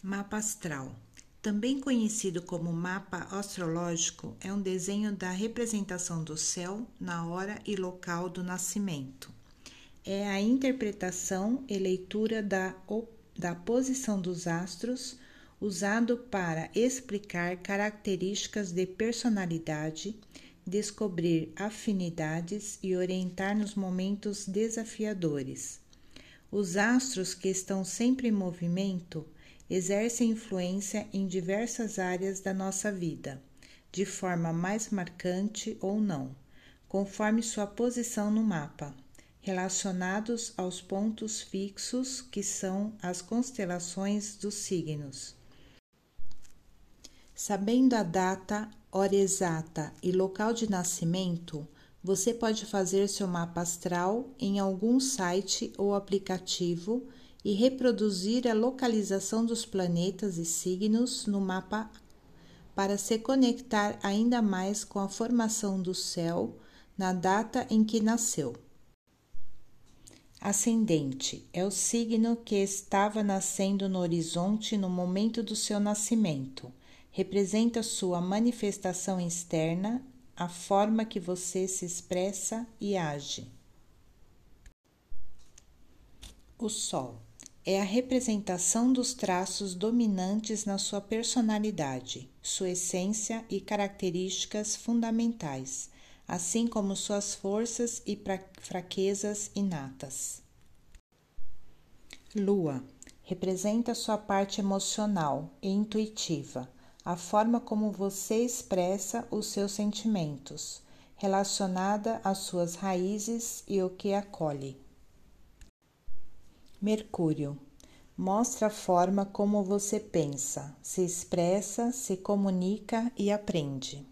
Mapa astral. Também conhecido como mapa astrológico, é um desenho da representação do céu na hora e local do nascimento. É a interpretação e leitura da, da posição dos astros usado para explicar características de personalidade, descobrir afinidades e orientar nos momentos desafiadores. Os astros que estão sempre em movimento exercem influência em diversas áreas da nossa vida, de forma mais marcante ou não, conforme sua posição no mapa, relacionados aos pontos fixos que são as constelações dos signos. Sabendo a data, hora exata e local de nascimento, você pode fazer seu mapa astral em algum site ou aplicativo e reproduzir a localização dos planetas e signos no mapa para se conectar ainda mais com a formação do céu na data em que nasceu. Ascendente é o signo que estava nascendo no horizonte no momento do seu nascimento. Representa sua manifestação externa, a forma que você se expressa e age. O Sol é a representação dos traços dominantes na sua personalidade, sua essência e características fundamentais, assim como suas forças e fraquezas inatas. Lua representa sua parte emocional e intuitiva, a forma como você expressa os seus sentimentos, relacionada às suas raízes e o que acolhe. Mercúrio mostra a forma como você pensa, se expressa, se comunica e aprende.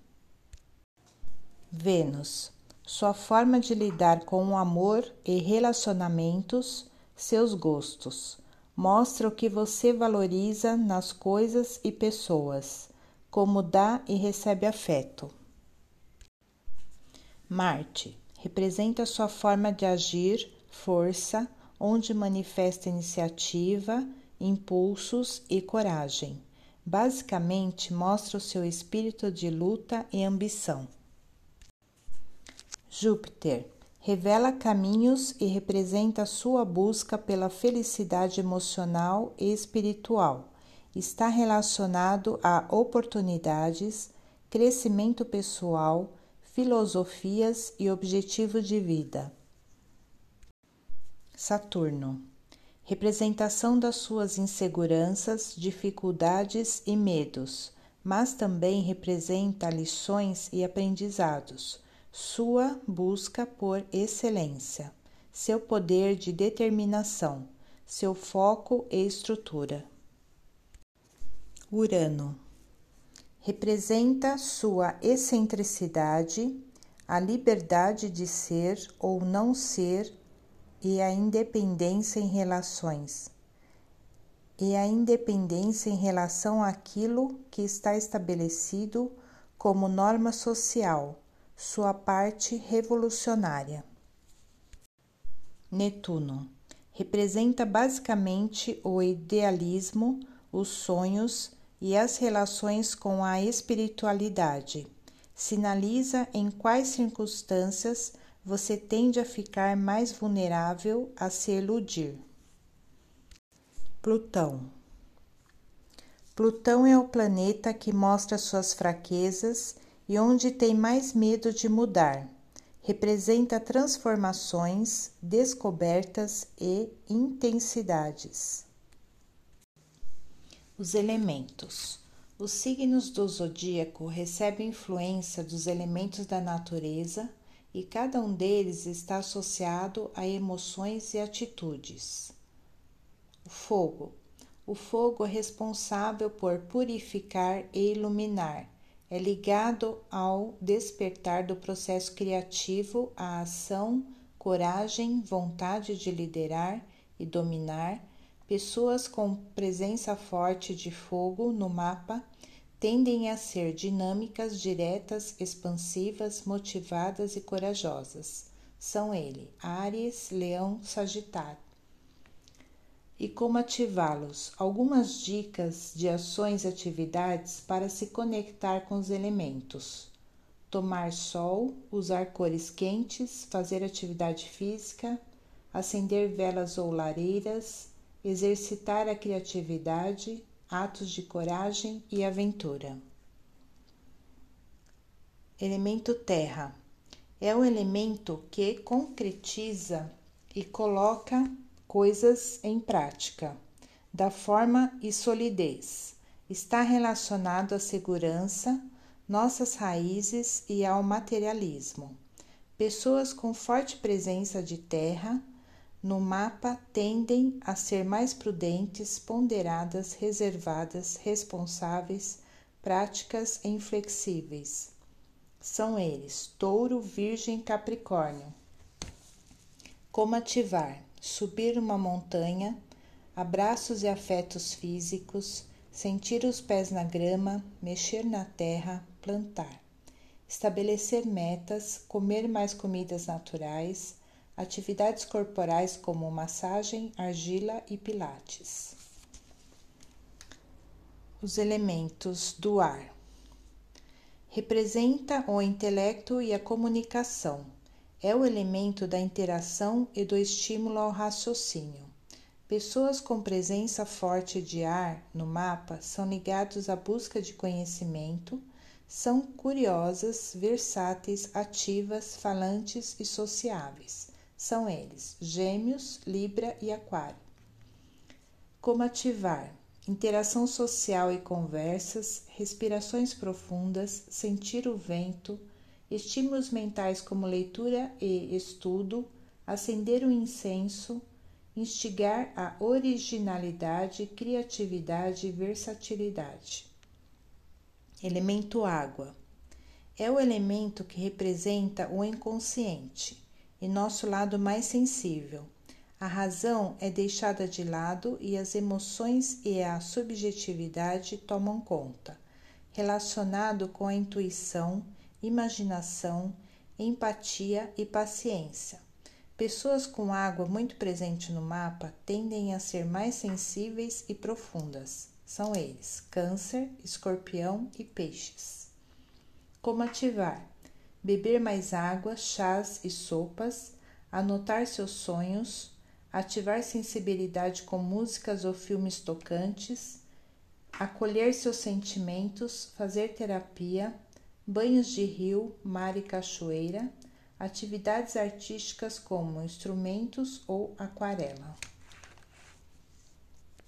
Vênus sua forma de lidar com o amor e relacionamentos, seus gostos. Mostra o que você valoriza nas coisas e pessoas, como dá e recebe afeto. Marte representa sua forma de agir, força, onde manifesta iniciativa, impulsos e coragem. Basicamente, mostra o seu espírito de luta e ambição. Júpiter revela caminhos e representa sua busca pela felicidade emocional e espiritual. Está relacionado a oportunidades, crescimento pessoal, filosofias e objetivos de vida. Saturno. Representação das suas inseguranças, dificuldades e medos, mas também representa lições e aprendizados, sua busca por excelência, seu poder de determinação, seu foco e estrutura. Urano. Representa sua excentricidade, a liberdade de ser ou não ser e a independência em relações e a independência em relação àquilo que está estabelecido como norma social, sua parte revolucionária. Netuno representa basicamente o idealismo, os sonhos e as relações com a espiritualidade. Sinaliza em quais circunstâncias você tende a ficar mais vulnerável a se iludir. Plutão Plutão é o planeta que mostra suas fraquezas e onde tem mais medo de mudar. Representa transformações, descobertas e intensidades. Os elementos. Os signos do zodíaco recebem influência dos elementos da natureza e cada um deles está associado a emoções e atitudes. O fogo. O fogo é responsável por purificar e iluminar. É ligado ao despertar do processo criativo, à ação, coragem, vontade de liderar e dominar. Pessoas com presença forte de fogo no mapa tendem a ser dinâmicas, diretas, expansivas, motivadas e corajosas. São ele, Áries, Leão, Sagitário. e como ativá-los. Algumas dicas de ações e atividades para se conectar com os elementos: tomar sol, usar cores quentes, fazer atividade física, acender velas ou lareiras, exercitar a criatividade, atos de coragem e aventura. Elemento terra é o elemento que concretiza e coloca coisas em prática, da forma e solidez. Está relacionado à segurança, nossas raízes e ao materialismo. Pessoas com forte presença de terra no mapa tendem a ser mais prudentes, ponderadas, reservadas, responsáveis, práticas e inflexíveis. São eles: Touro, Virgem, Capricórnio. Como ativar? subir uma montanha, abraços e afetos físicos, sentir os pés na grama, mexer na terra, plantar, estabelecer metas, comer mais comidas naturais, atividades corporais como massagem, argila e pilates. Os elementos do ar representa o intelecto e a comunicação é o elemento da interação e do estímulo ao raciocínio. Pessoas com presença forte de ar no mapa são ligados à busca de conhecimento, são curiosas, versáteis, ativas, falantes e sociáveis. São eles: Gêmeos, Libra e Aquário. Como ativar? Interação social e conversas, respirações profundas, sentir o vento estímulos mentais como leitura e estudo, acender um incenso, instigar a originalidade, criatividade e versatilidade. Elemento água é o elemento que representa o inconsciente e nosso lado mais sensível. A razão é deixada de lado e as emoções e a subjetividade tomam conta, relacionado com a intuição imaginação, empatia e paciência. Pessoas com água muito presente no mapa tendem a ser mais sensíveis e profundas. São eles: Câncer, Escorpião e Peixes. Como ativar? Beber mais água, chás e sopas, anotar seus sonhos, ativar sensibilidade com músicas ou filmes tocantes, acolher seus sentimentos, fazer terapia, banhos de rio, mar e cachoeira, atividades artísticas como instrumentos ou aquarela.